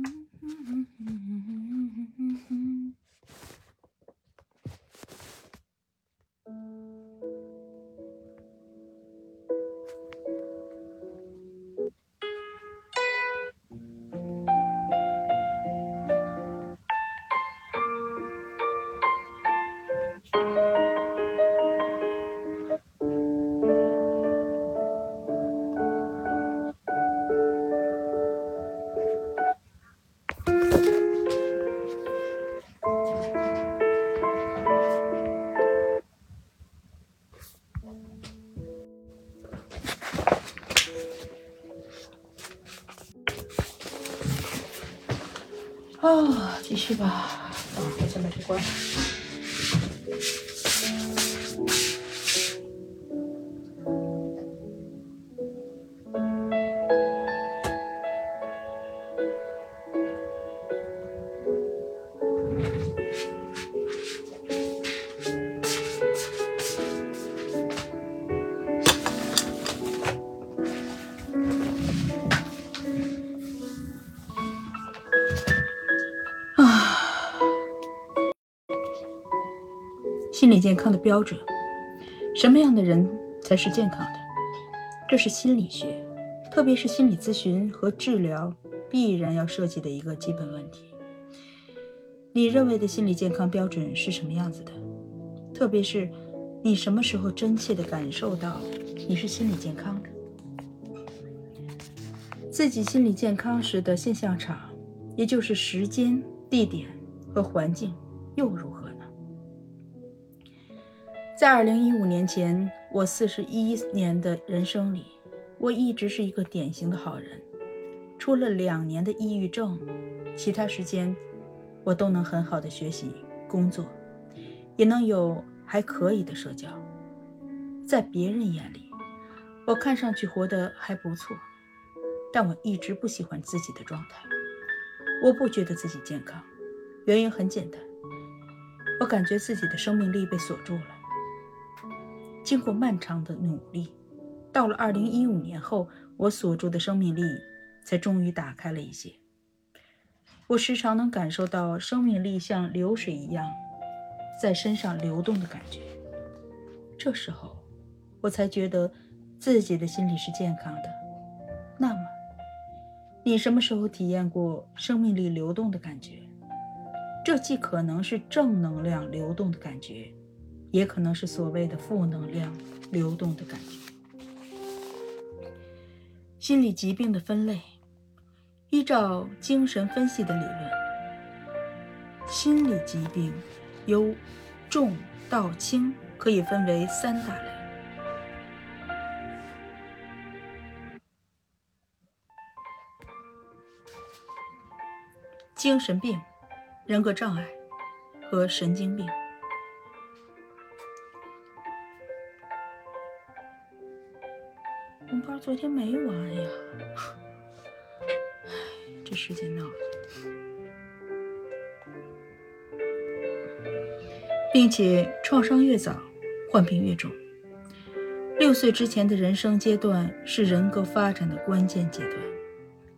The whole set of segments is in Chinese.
Mm-hmm. mm-hmm. mm-hmm. 啊，继续吧。啊，我先把这心理健康的标准，什么样的人才是健康的？这是心理学，特别是心理咨询和治疗必然要涉及的一个基本问题。你认为的心理健康标准是什么样子的？特别是你什么时候真切的感受到你是心理健康的？自己心理健康时的现象场，也就是时间、地点和环境，又如何？在二零一五年前，我四十一年的人生里，我一直是一个典型的好人。除了两年的抑郁症，其他时间我都能很好的学习、工作，也能有还可以的社交。在别人眼里，我看上去活得还不错，但我一直不喜欢自己的状态。我不觉得自己健康，原因很简单，我感觉自己的生命力被锁住了。经过漫长的努力，到了二零一五年后，我锁住的生命力才终于打开了一些。我时常能感受到生命力像流水一样在身上流动的感觉。这时候，我才觉得自己的心理是健康的。那么，你什么时候体验过生命力流动的感觉？这既可能是正能量流动的感觉。也可能是所谓的负能量流动的感觉。心理疾病的分类，依照精神分析的理论，心理疾病由重到轻可以分为三大类：精神病、人格障碍和神经病。红包昨天没完呀！唉，这时间闹的，并且创伤越早，患病越重。六岁之前的人生阶段是人格发展的关键阶段，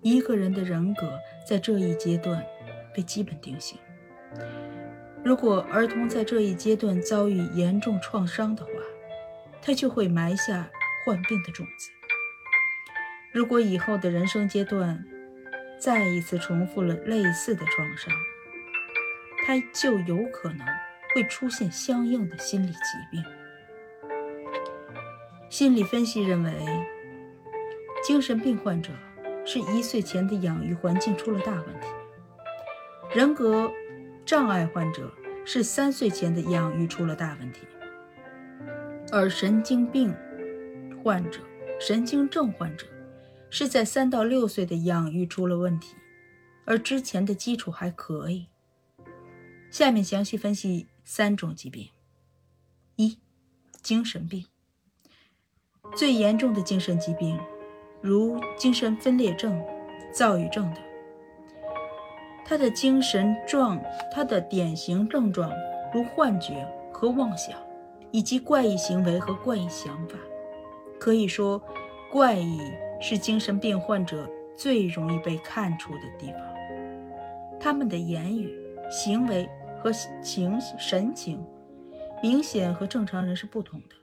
一个人的人格在这一阶段被基本定型。如果儿童在这一阶段遭遇严重创伤的话，他就会埋下患病的种子。如果以后的人生阶段再一次重复了类似的创伤，他就有可能会出现相应的心理疾病。心理分析认为，精神病患者是一岁前的养育环境出了大问题；人格障碍患者是三岁前的养育出了大问题；而神经病患者、神经症患者。是在三到六岁的养育出了问题，而之前的基础还可以。下面详细分析三种疾病：一、精神病。最严重的精神疾病，如精神分裂症、躁郁症等，他的精神状，他的典型症状如幻觉和妄想，以及怪异行为和怪异想法，可以说怪异。是精神病患者最容易被看出的地方。他们的言语、行为和情神情，明显和正常人是不同的。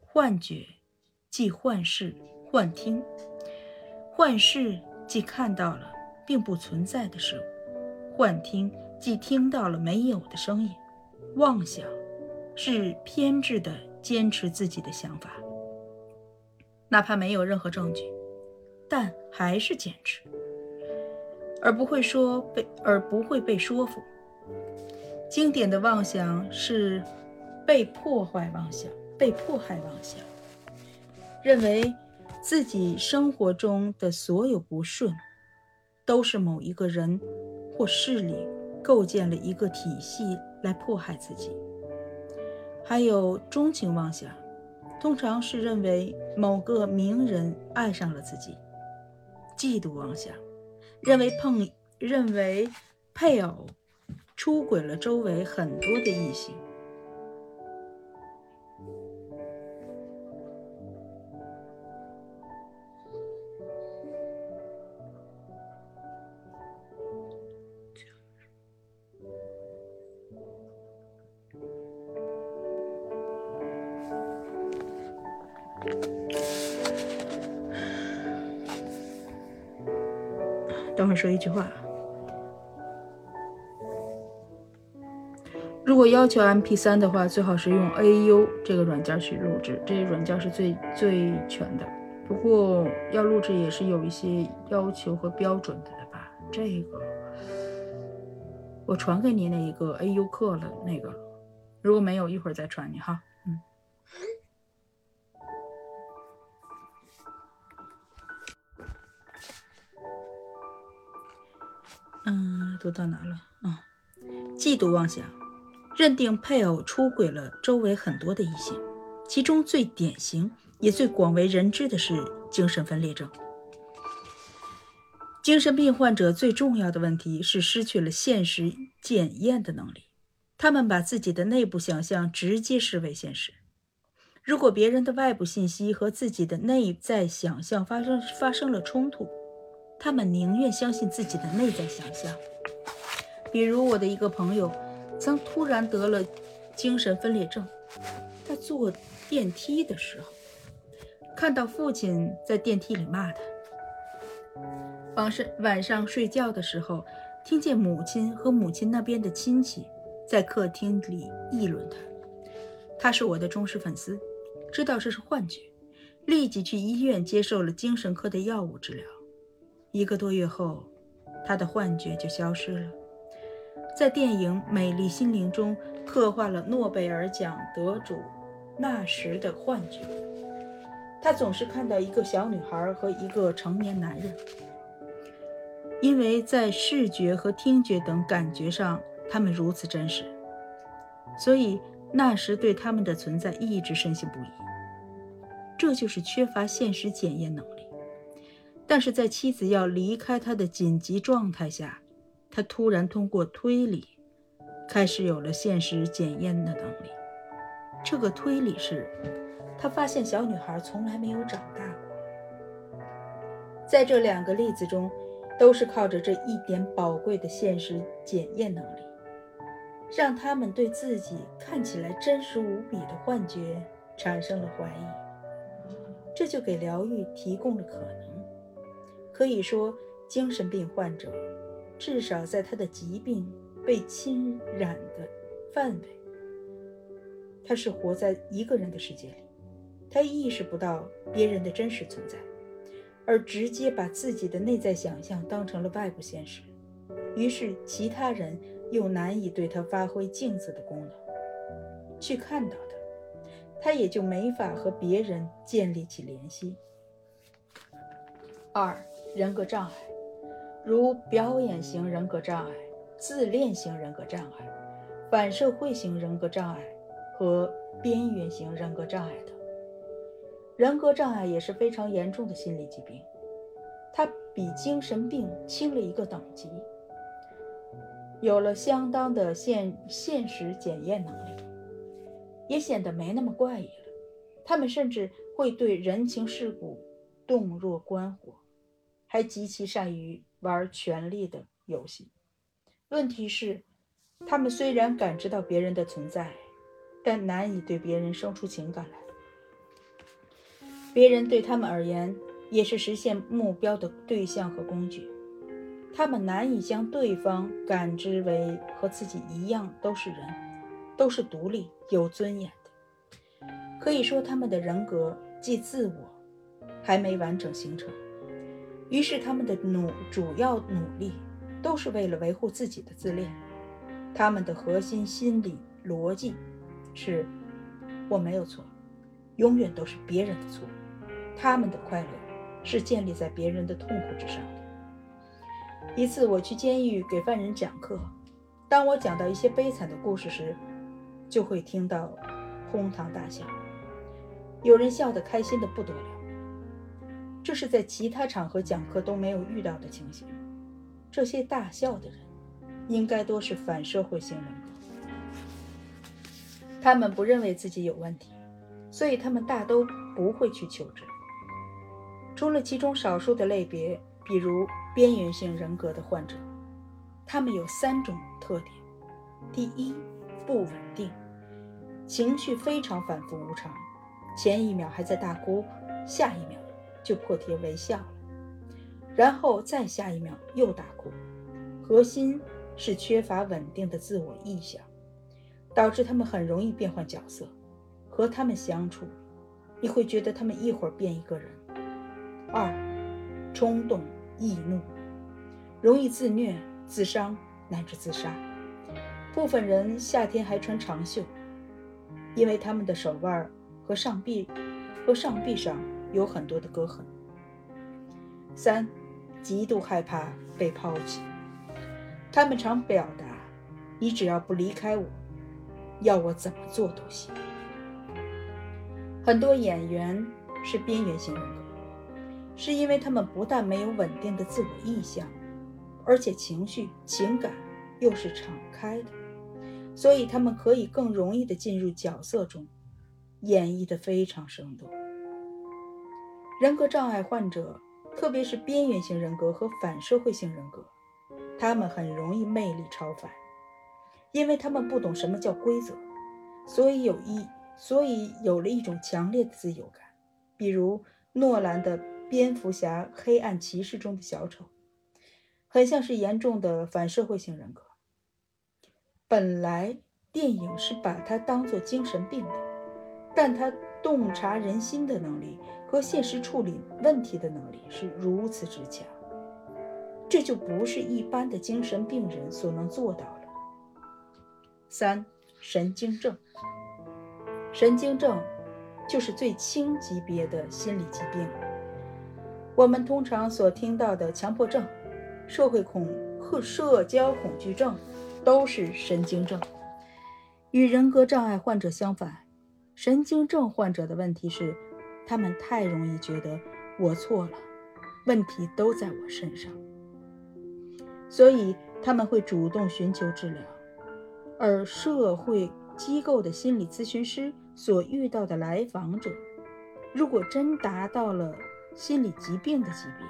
幻觉即幻视、幻听；幻视即看到了并不存在的事物；幻听即听到了没有的声音。妄想是偏执的坚持自己的想法，哪怕没有任何证据，但还是坚持。而不会说被，而不会被说服。经典的妄想是被破坏妄想，被迫害妄想，认为自己生活中的所有不顺，都是某一个人或势力构建了一个体系来迫害自己。还有钟情妄想，通常是认为某个名人爱上了自己。嫉妒妄想。认为碰认为配偶出轨了周围很多的异性。说一句话。如果要求 MP3 的话，最好是用 AU 这个软件去录制，这个软件是最最全的。不过要录制也是有一些要求和标准的吧？这个我传给你那一个 AU 课了，那个如果没有，一会儿再传你哈。嗯，嗯读到哪了啊？嫉妒妄想，认定配偶出轨了周围很多的异性，其中最典型也最广为人知的是精神分裂症。精神病患者最重要的问题是失去了现实检验的能力，他们把自己的内部想象直接视为现实。如果别人的外部信息和自己的内在想象发生发生了冲突，他们宁愿相信自己的内在想象。比如我的一个朋友，曾突然得了精神分裂症。他坐电梯的时候，看到父亲在电梯里骂他；晚上晚上睡觉的时候，听见母亲和母亲那边的亲戚在客厅里议论他。他是我的忠实粉丝，知道这是幻觉，立即去医院接受了精神科的药物治疗。一个多月后，他的幻觉就消失了。在电影《美丽心灵》中，刻画了诺贝尔奖得主纳什的幻觉。他总是看到一个小女孩和一个成年男人，因为在视觉和听觉等感觉上，他们如此真实，所以纳什对他们的存在一直深信不疑。这就是缺乏现实检验能力。但是在妻子要离开他的紧急状态下，他突然通过推理，开始有了现实检验的能力。这个推理是，他发现小女孩从来没有长大过。在这两个例子中，都是靠着这一点宝贵的现实检验能力，让他们对自己看起来真实无比的幻觉产生了怀疑。这就给疗愈提供了可能。可以说，精神病患者至少在他的疾病被侵染的范围，他是活在一个人的世界里，他意识不到别人的真实存在，而直接把自己的内在想象当成了外部现实，于是其他人又难以对他发挥镜子的功能，去看到他，他也就没法和别人建立起联系。二。人格障碍，如表演型人格障碍、自恋型人格障碍、反社会型人格障碍和边缘型人格障碍等。人格障碍也是非常严重的心理疾病，它比精神病轻了一个等级，有了相当的现现实检验能力，也显得没那么怪异了。他们甚至会对人情世故洞若观火。还极其善于玩权力的游戏。问题是，他们虽然感知到别人的存在，但难以对别人生出情感来。别人对他们而言，也是实现目标的对象和工具。他们难以将对方感知为和自己一样都是人，都是独立有尊严的。可以说，他们的人格即自我还没完整形成。于是，他们的努主要努力都是为了维护自己的自恋。他们的核心心理逻辑是：我没有错，永远都是别人的错。他们的快乐是建立在别人的痛苦之上的。一次，我去监狱给犯人讲课，当我讲到一些悲惨的故事时，就会听到哄堂大笑，有人笑得开心的不得了。这是在其他场合讲课都没有遇到的情形。这些大笑的人，应该多是反社会性人格。他们不认为自己有问题，所以他们大都不会去求治。除了其中少数的类别，比如边缘性人格的患者，他们有三种特点：第一，不稳定，情绪非常反复无常，前一秒还在大哭，下一秒。就破涕为笑了，然后再下一秒又大哭。核心是缺乏稳定的自我意向，导致他们很容易变换角色。和他们相处，你会觉得他们一会儿变一个人。二，冲动易怒，容易自虐、自伤乃至自杀。部分人夏天还穿长袖，因为他们的手腕和上臂和上臂上。有很多的割痕。三，极度害怕被抛弃，他们常表达：“你只要不离开我，要我怎么做都行。”很多演员是边缘型人格，是因为他们不但没有稳定的自我意向，而且情绪情感又是敞开的，所以他们可以更容易的进入角色中，演绎的非常生动。人格障碍患者，特别是边缘型人格和反社会性人格，他们很容易魅力超凡，因为他们不懂什么叫规则，所以有一所以有了一种强烈的自由感。比如诺兰的《蝙蝠侠：黑暗骑士》中的小丑，很像是严重的反社会性人格。本来电影是把他当作精神病的，但他洞察人心的能力。和现实处理问题的能力是如此之强，这就不是一般的精神病人所能做到了。三、神经症，神经症就是最轻级别的心理疾病。我们通常所听到的强迫症、社会恐和社交恐惧症，都是神经症。与人格障碍患者相反，神经症患者的问题是。他们太容易觉得我错了，问题都在我身上，所以他们会主动寻求治疗。而社会机构的心理咨询师所遇到的来访者，如果真达到了心理疾病的级别，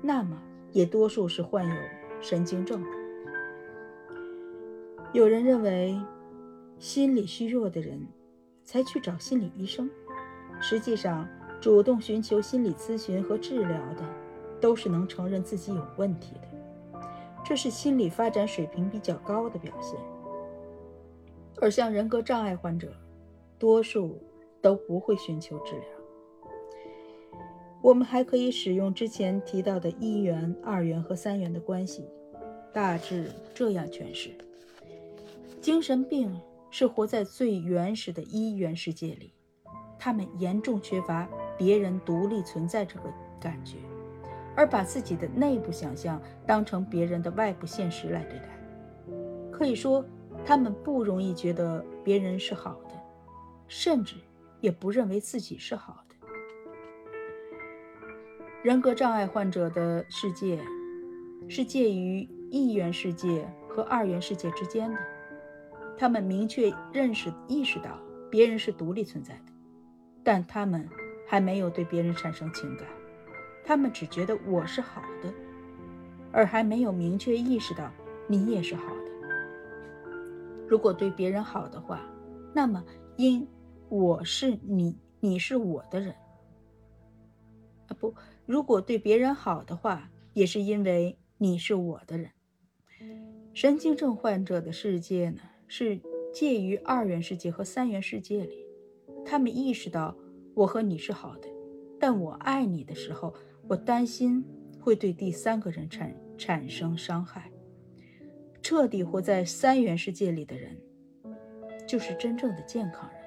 那么也多数是患有神经症。有人认为，心理虚弱的人才去找心理医生。实际上，主动寻求心理咨询和治疗的，都是能承认自己有问题的，这是心理发展水平比较高的表现。而像人格障碍患者，多数都不会寻求治疗。我们还可以使用之前提到的一元、二元和三元的关系，大致这样诠释：精神病是活在最原始的一元世界里。他们严重缺乏别人独立存在这个感觉，而把自己的内部想象当成别人的外部现实来对待。可以说，他们不容易觉得别人是好的，甚至也不认为自己是好的。人格障碍患者的世界是介于一元世界和二元世界之间的。他们明确认识、意识到别人是独立存在的。但他们还没有对别人产生情感，他们只觉得我是好的，而还没有明确意识到你也是好的。如果对别人好的话，那么因我是你，你是我的人。啊不，如果对别人好的话，也是因为你是我的人。神经症患者的世界呢，是介于二元世界和三元世界里。他们意识到我和你是好的，但我爱你的时候，我担心会对第三个人产产生伤害。彻底活在三元世界里的人，就是真正的健康人。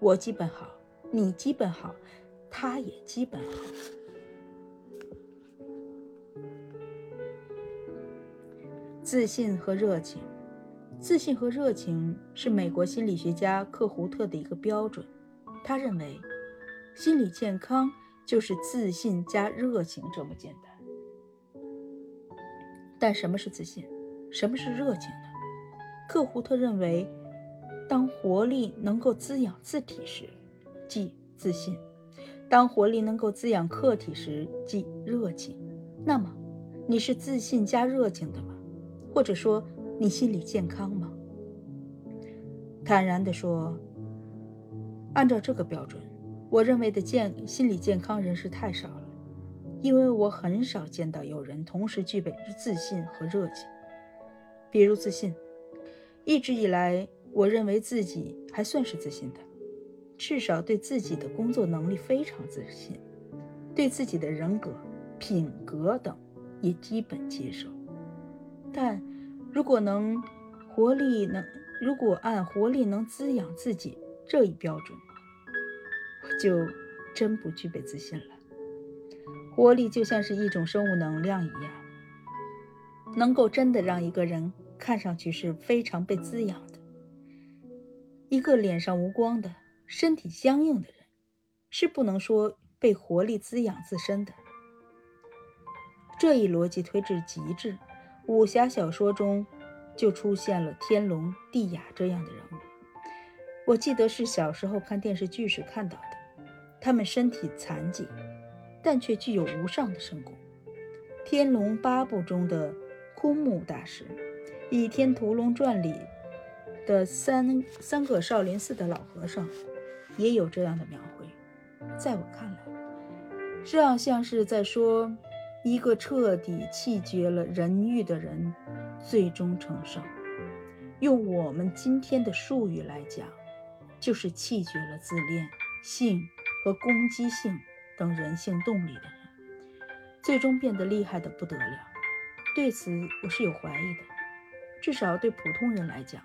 我基本好，你基本好，他也基本好。自信和热情，自信和热情是美国心理学家克胡特的一个标准。他认为，心理健康就是自信加热情这么简单。但什么是自信？什么是热情呢？克胡特认为，当活力能够滋养自体时，即自信；当活力能够滋养客体时，即热情。那么，你是自信加热情的吗？或者说，你心理健康吗？坦然地说，按照这个标准，我认为的健心理健康人士太少了，因为我很少见到有人同时具备自信和热情。比如自信，一直以来，我认为自己还算是自信的，至少对自己的工作能力非常自信，对自己的人格、品格等也基本接受。但如果能活力能，如果按活力能滋养自己这一标准，就真不具备自信了。活力就像是一种生物能量一样，能够真的让一个人看上去是非常被滋养的。一个脸上无光的、身体僵硬的人，是不能说被活力滋养自身的。这一逻辑推至极致。武侠小说中就出现了天龙、地雅这样的人物。我记得是小时候看电视剧时看到的。他们身体残疾，但却具有无上的神功。《天龙八部》中的枯木大师，《倚天屠龙传》里的三三个少林寺的老和尚，也有这样的描绘。在我看来，这样像是在说。一个彻底弃绝了人欲的人，最终成圣。用我们今天的术语来讲，就是弃绝了自恋、性和攻击性等人性动力的人，最终变得厉害的不得了。对此，我是有怀疑的。至少对普通人来讲，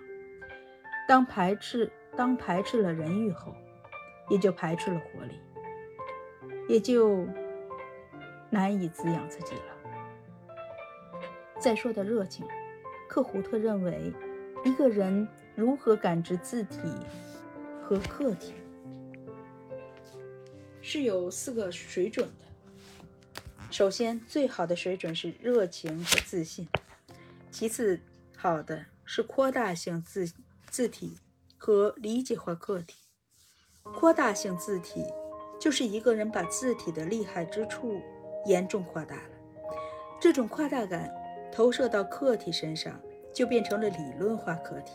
当排斥当排斥了人欲后，也就排斥了活力，也就。难以滋养自己了。再说的热情，克胡特认为，一个人如何感知自体和客体，是有四个水准的。首先，最好的水准是热情和自信；其次，好的是扩大性字字体和理解化客体。扩大性字体就是一个人把字体的厉害之处。严重扩大了，这种夸大感投射到客体身上，就变成了理论化客体。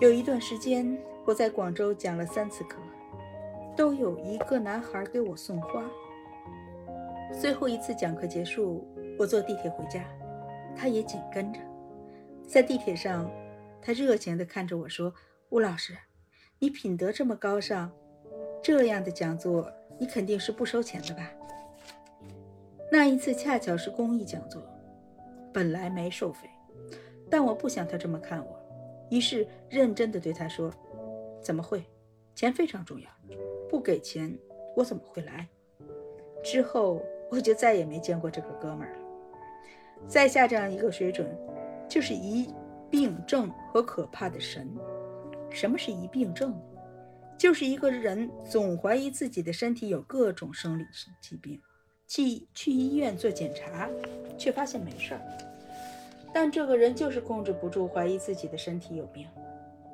有一段时间，我在广州讲了三次课，都有一个男孩给我送花。最后一次讲课结束，我坐地铁回家，他也紧跟着。在地铁上，他热情地看着我说：“吴老师，你品德这么高尚，这样的讲座。”你肯定是不收钱的吧？那一次恰巧是公益讲座，本来没收费，但我不想他这么看我，于是认真的对他说：“怎么会？钱非常重要，不给钱我怎么会来？”之后我就再也没见过这个哥们儿了。在下这样一个水准，就是疑病症和可怕的神。什么是疑病症？就是一个人总怀疑自己的身体有各种生理疾病，去去医院做检查，却发现没事儿。但这个人就是控制不住怀疑自己的身体有病，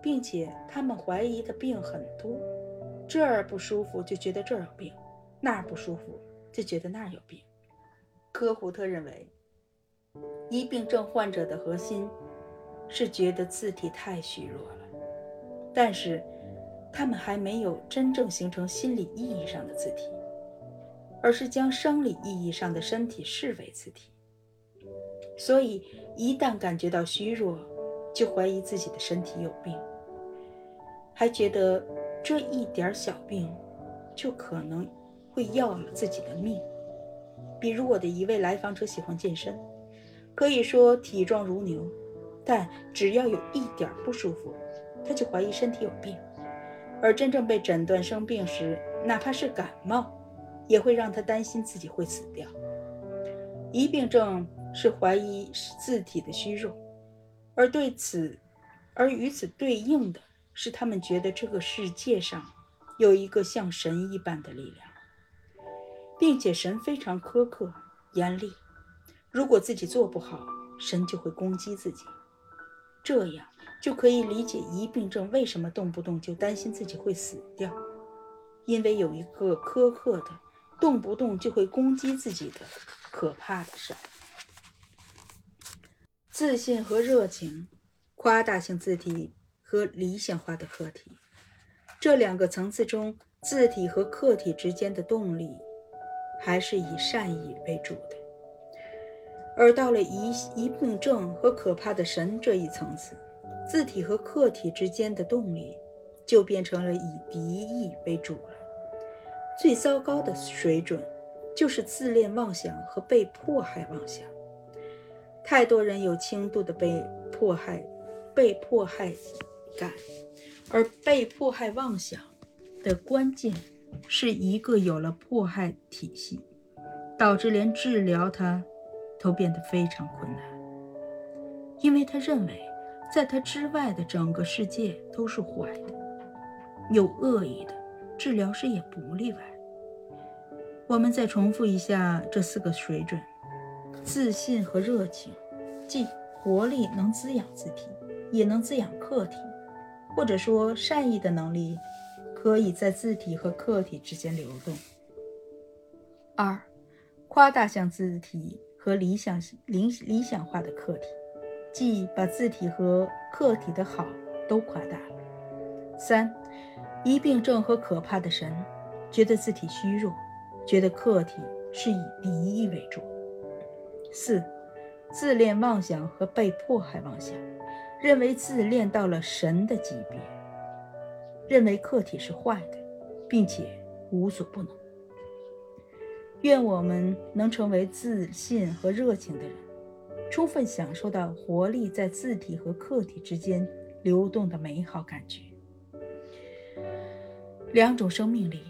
并且他们怀疑的病很多，这儿不舒服就觉得这儿有病，那儿不舒服就觉得那儿有病。科胡特认为，疑病症患者的核心是觉得字体太虚弱了，但是他们还没有真正形成心理意义上的字体，而是将生理意义上的身体视为字体。所以，一旦感觉到虚弱，就怀疑自己的身体有病，还觉得这一点小病就可能会要了自己的命。比如我的一位来访者喜欢健身，可以说体壮如牛，但只要有一点不舒服，他就怀疑身体有病。而真正被诊断生病时，哪怕是感冒，也会让他担心自己会死掉。疑病症。是怀疑自体的虚弱，而对此，而与此对应的是，他们觉得这个世界上有一个像神一般的力量，并且神非常苛刻、严厉。如果自己做不好，神就会攻击自己。这样就可以理解疑病症为什么动不动就担心自己会死掉，因为有一个苛刻的、动不动就会攻击自己的可怕的神。自信和热情，夸大性字体和理想化的客体，这两个层次中，字体和客体之间的动力还是以善意为主的。而到了疑疑病症和可怕的神这一层次，字体和客体之间的动力就变成了以敌意为主了。最糟糕的水准，就是自恋妄想和被迫害妄想。太多人有轻度的被迫害、被迫害感，而被迫害妄想的关键是一个有了迫害体系，导致连治疗它都变得非常困难，因为他认为在他之外的整个世界都是坏的，有恶意的，治疗师也不例外。我们再重复一下这四个水准。自信和热情，即活力能滋养自体，也能滋养客体，或者说善意的能力，可以在字体和客体之间流动。二，夸大向字体和理想理理想化的客体，即把字体和客体的好都夸大。三，疑病症和可怕的神，觉得字体虚弱，觉得客体是以敌意为主。四，自恋妄想和被迫害妄想，认为自恋到了神的级别，认为客体是坏的，并且无所不能。愿我们能成为自信和热情的人，充分享受到活力在字体和客体之间流动的美好感觉。两种生命力。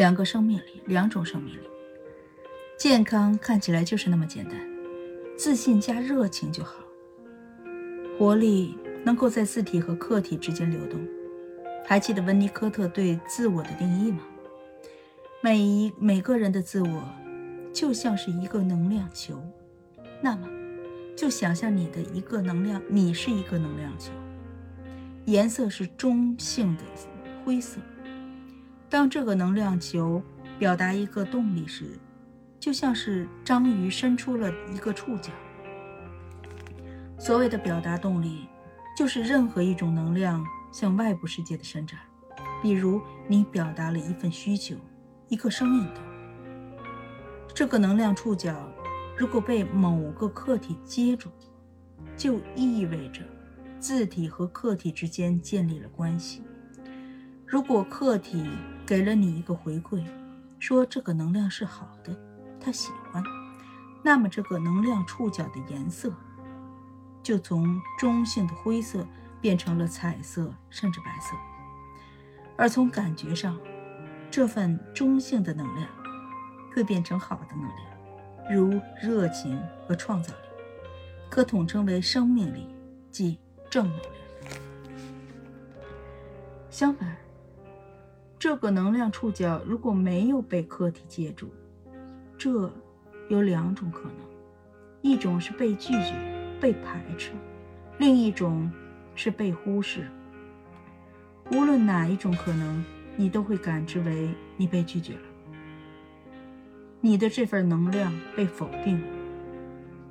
两个生命力，两种生命力。健康看起来就是那么简单，自信加热情就好。活力能够在字体和客体之间流动。还记得温尼科特对自我的定义吗？每一每个人的自我就像是一个能量球，那么就想象你的一个能量，你是一个能量球，颜色是中性的灰色。当这个能量球表达一个动力时，就像是章鱼伸出了一个触角。所谓的表达动力，就是任何一种能量。向外部世界的伸展，比如你表达了一份需求，一个生命的这个能量触角，如果被某个客体接住，就意味着字体和客体之间建立了关系。如果客体给了你一个回馈，说这个能量是好的，他喜欢，那么这个能量触角的颜色就从中性的灰色变成了彩色甚至白色。而从感觉上，这份中性的能量会变成好的能量，如热情和创造力，可统称为生命力，即正能量。相反，这个能量触角如果没有被客体接住，这有两种可能：一种是被拒绝、被排斥；另一种是被忽视。无论哪一种可能，你都会感知为你被拒绝了，你的这份能量被否定了。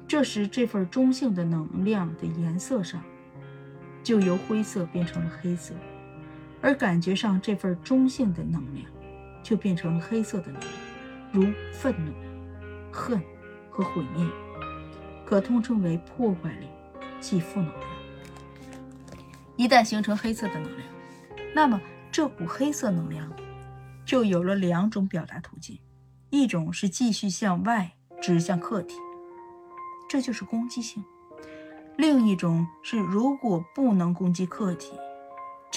这时，这份中性的能量的颜色上就由灰色变成了黑色。而感觉上，这份中性的能量就变成了黑色的能量，如愤怒、恨和毁灭，可通称为破坏力，即负能量。一旦形成黑色的能量，那么这股黑色能量就有了两种表达途径：一种是继续向外指向客体，这就是攻击性；另一种是如果不能攻击客体。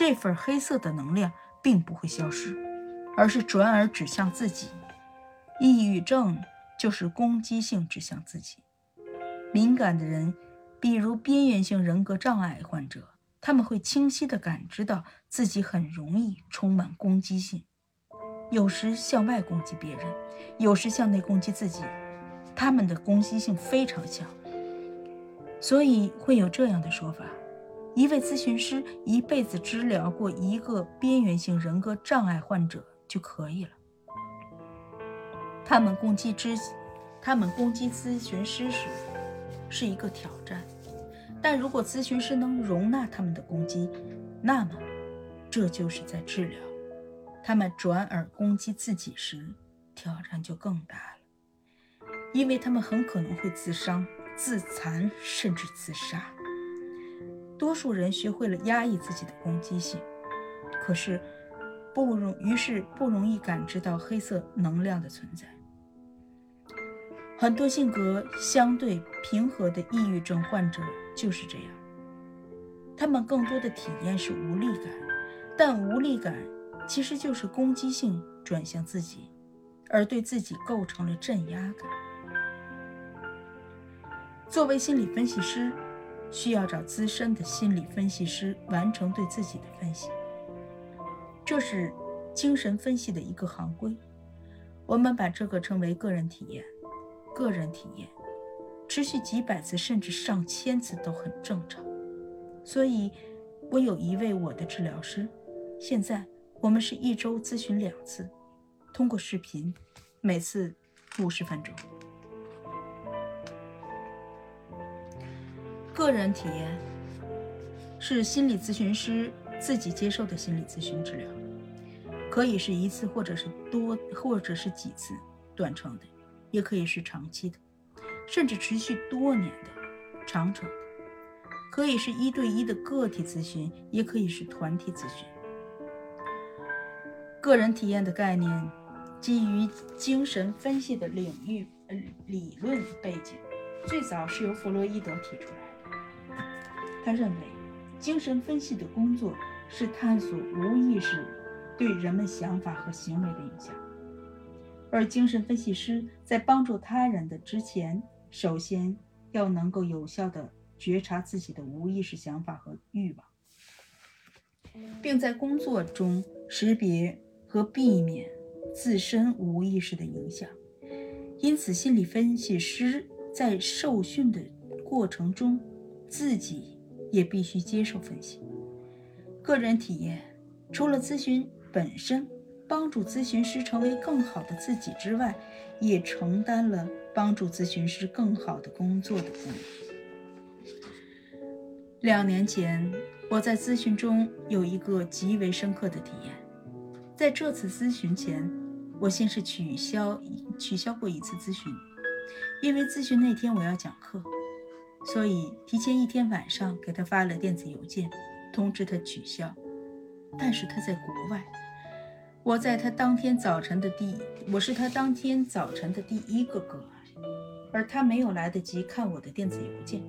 这份黑色的能量并不会消失，而是转而指向自己。抑郁症就是攻击性指向自己。敏感的人，比如边缘性人格障碍患者，他们会清晰地感知到自己很容易充满攻击性，有时向外攻击别人，有时向内攻击自己。他们的攻击性非常强，所以会有这样的说法。一位咨询师一辈子治疗过一个边缘性人格障碍患者就可以了。他们攻击之，他们攻击咨询师时是一个挑战，但如果咨询师能容纳他们的攻击，那么这就是在治疗。他们转而攻击自己时，挑战就更大了，因为他们很可能会自伤、自残，甚至自杀。多数人学会了压抑自己的攻击性，可是不容于是不容易感知到黑色能量的存在。很多性格相对平和的抑郁症患者就是这样，他们更多的体验是无力感，但无力感其实就是攻击性转向自己，而对自己构成了镇压感。作为心理分析师。需要找资深的心理分析师完成对自己的分析，这是精神分析的一个行规。我们把这个称为个人体验。个人体验持续几百次甚至上千次都很正常。所以，我有一位我的治疗师，现在我们是一周咨询两次，通过视频，每次五十分钟。个人体验是心理咨询师自己接受的心理咨询治疗，可以是一次或者是多或者是几次短程的，也可以是长期的，甚至持续多年的长程的，可以是一对一的个体咨询，也可以是团体咨询。个人体验的概念基于精神分析的领域理论背景，最早是由弗洛伊德提出来。他认为，精神分析的工作是探索无意识对人们想法和行为的影响，而精神分析师在帮助他人的之前，首先要能够有效地觉察自己的无意识想法和欲望，并在工作中识别和避免自身无意识的影响。因此，心理分析师在受训的过程中，自己。也必须接受分析。个人体验除了咨询本身帮助咨询师成为更好的自己之外，也承担了帮助咨询师更好的工作的功能。两年前，我在咨询中有一个极为深刻的体验。在这次咨询前，我先是取消取消过一次咨询，因为咨询那天我要讲课。所以提前一天晚上给他发了电子邮件，通知他取消。但是他在国外。我在他当天早晨的第，我是他当天早晨的第一个个案，而他没有来得及看我的电子邮件，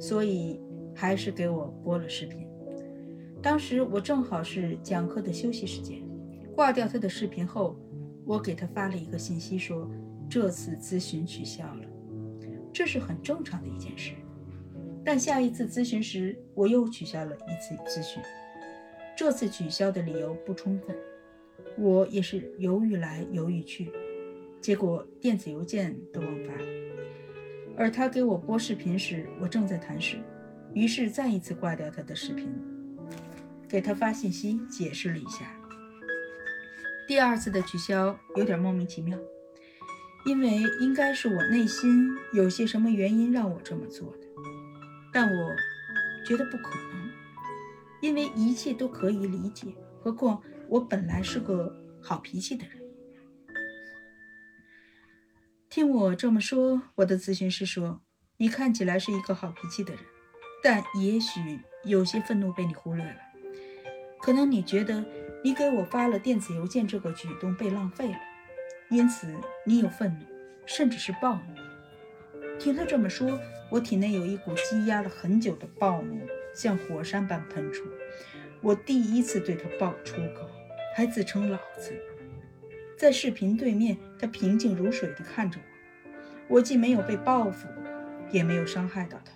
所以还是给我拨了视频。当时我正好是讲课的休息时间，挂掉他的视频后，我给他发了一个信息，说这次咨询取消了，这是很正常的一件事。但下一次咨询时，我又取消了一次咨询，这次取消的理由不充分。我也是犹豫来犹豫去，结果电子邮件都忘发了。而他给我播视频时，我正在谈事，于是再一次挂掉他的视频，给他发信息解释了一下。第二次的取消有点莫名其妙，因为应该是我内心有些什么原因让我这么做的，但我觉得不可能，因为一切都可以理解，何况。我本来是个好脾气的人，听我这么说，我的咨询师说：“你看起来是一个好脾气的人，但也许有些愤怒被你忽略了。可能你觉得你给我发了电子邮件这个举动被浪费了，因此你有愤怒，甚至是暴怒。”听他这么说，我体内有一股积压了很久的暴怒像火山般喷出，我第一次对他爆粗口。还自称老子，在视频对面，他平静如水地看着我。我既没有被报复，也没有伤害到他。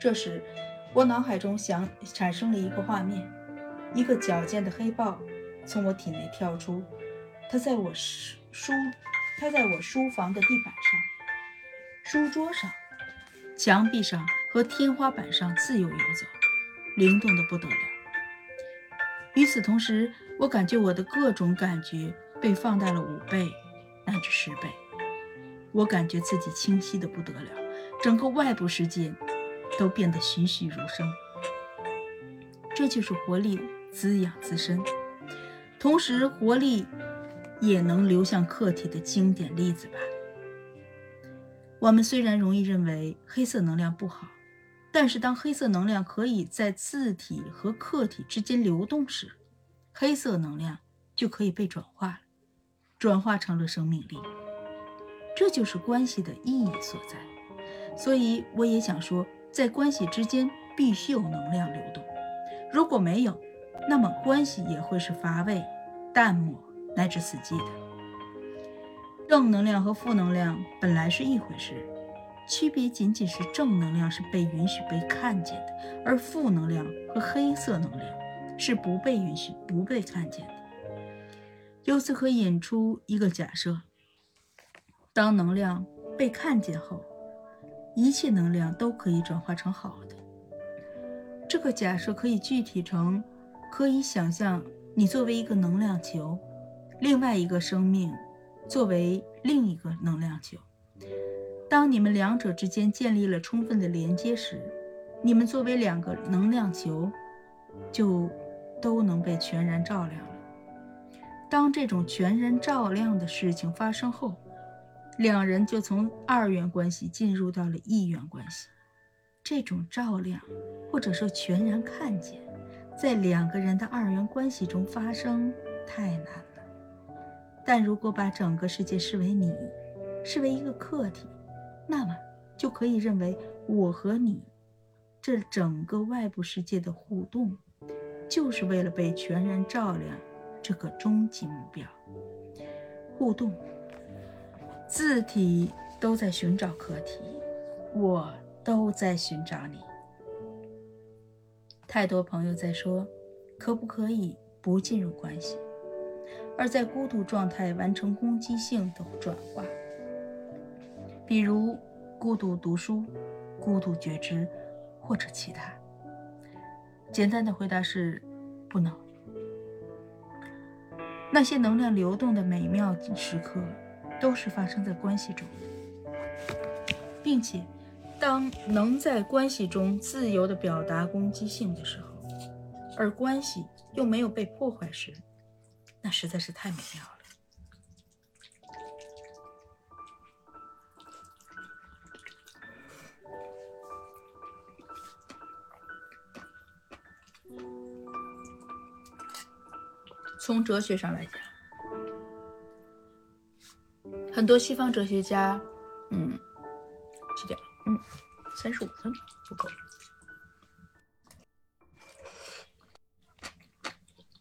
这时，我脑海中想产生了一个画面：一个矫健的黑豹从我体内跳出，它在我书书，它在我书房的地板上、书桌上、墙壁上和天花板上自由游走，灵动的不得了。与此同时，我感觉我的各种感觉被放大了五倍乃至十倍。我感觉自己清晰的不得了，整个外部世界都变得栩栩如生。这就是活力滋养自身，同时活力也能流向客体的经典例子吧。我们虽然容易认为黑色能量不好。但是，当黑色能量可以在自体和客体之间流动时，黑色能量就可以被转化了，转化成了生命力。这就是关系的意义所在。所以，我也想说，在关系之间必须有能量流动。如果没有，那么关系也会是乏味、淡漠乃至死寂的。正能量和负能量本来是一回事。区别仅仅是正能量是被允许被看见的，而负能量和黑色能量是不被允许、不被看见的。由此可引出一个假设：当能量被看见后，一切能量都可以转化成好的。这个假设可以具体成：可以想象你作为一个能量球，另外一个生命作为另一个能量球。当你们两者之间建立了充分的连接时，你们作为两个能量球，就都能被全然照亮了。当这种全然照亮的事情发生后，两人就从二元关系进入到了一元关系。这种照亮，或者说全然看见，在两个人的二元关系中发生太难了。但如果把整个世界视为你，视为一个客体。那么就可以认为，我和你这整个外部世界的互动，就是为了被全然照亮这个终极目标。互动，字体都在寻找课题，我都在寻找你。太多朋友在说，可不可以不进入关系，而在孤独状态完成攻击性的转化？比如孤独读书、孤独觉知，或者其他。简单的回答是不能。那些能量流动的美妙时刻，都是发生在关系中，并且，当能在关系中自由地表达攻击性的时候，而关系又没有被破坏时，那实在是太美妙了。从哲学上来讲，很多西方哲学家，嗯，几点？嗯，三十五分不够。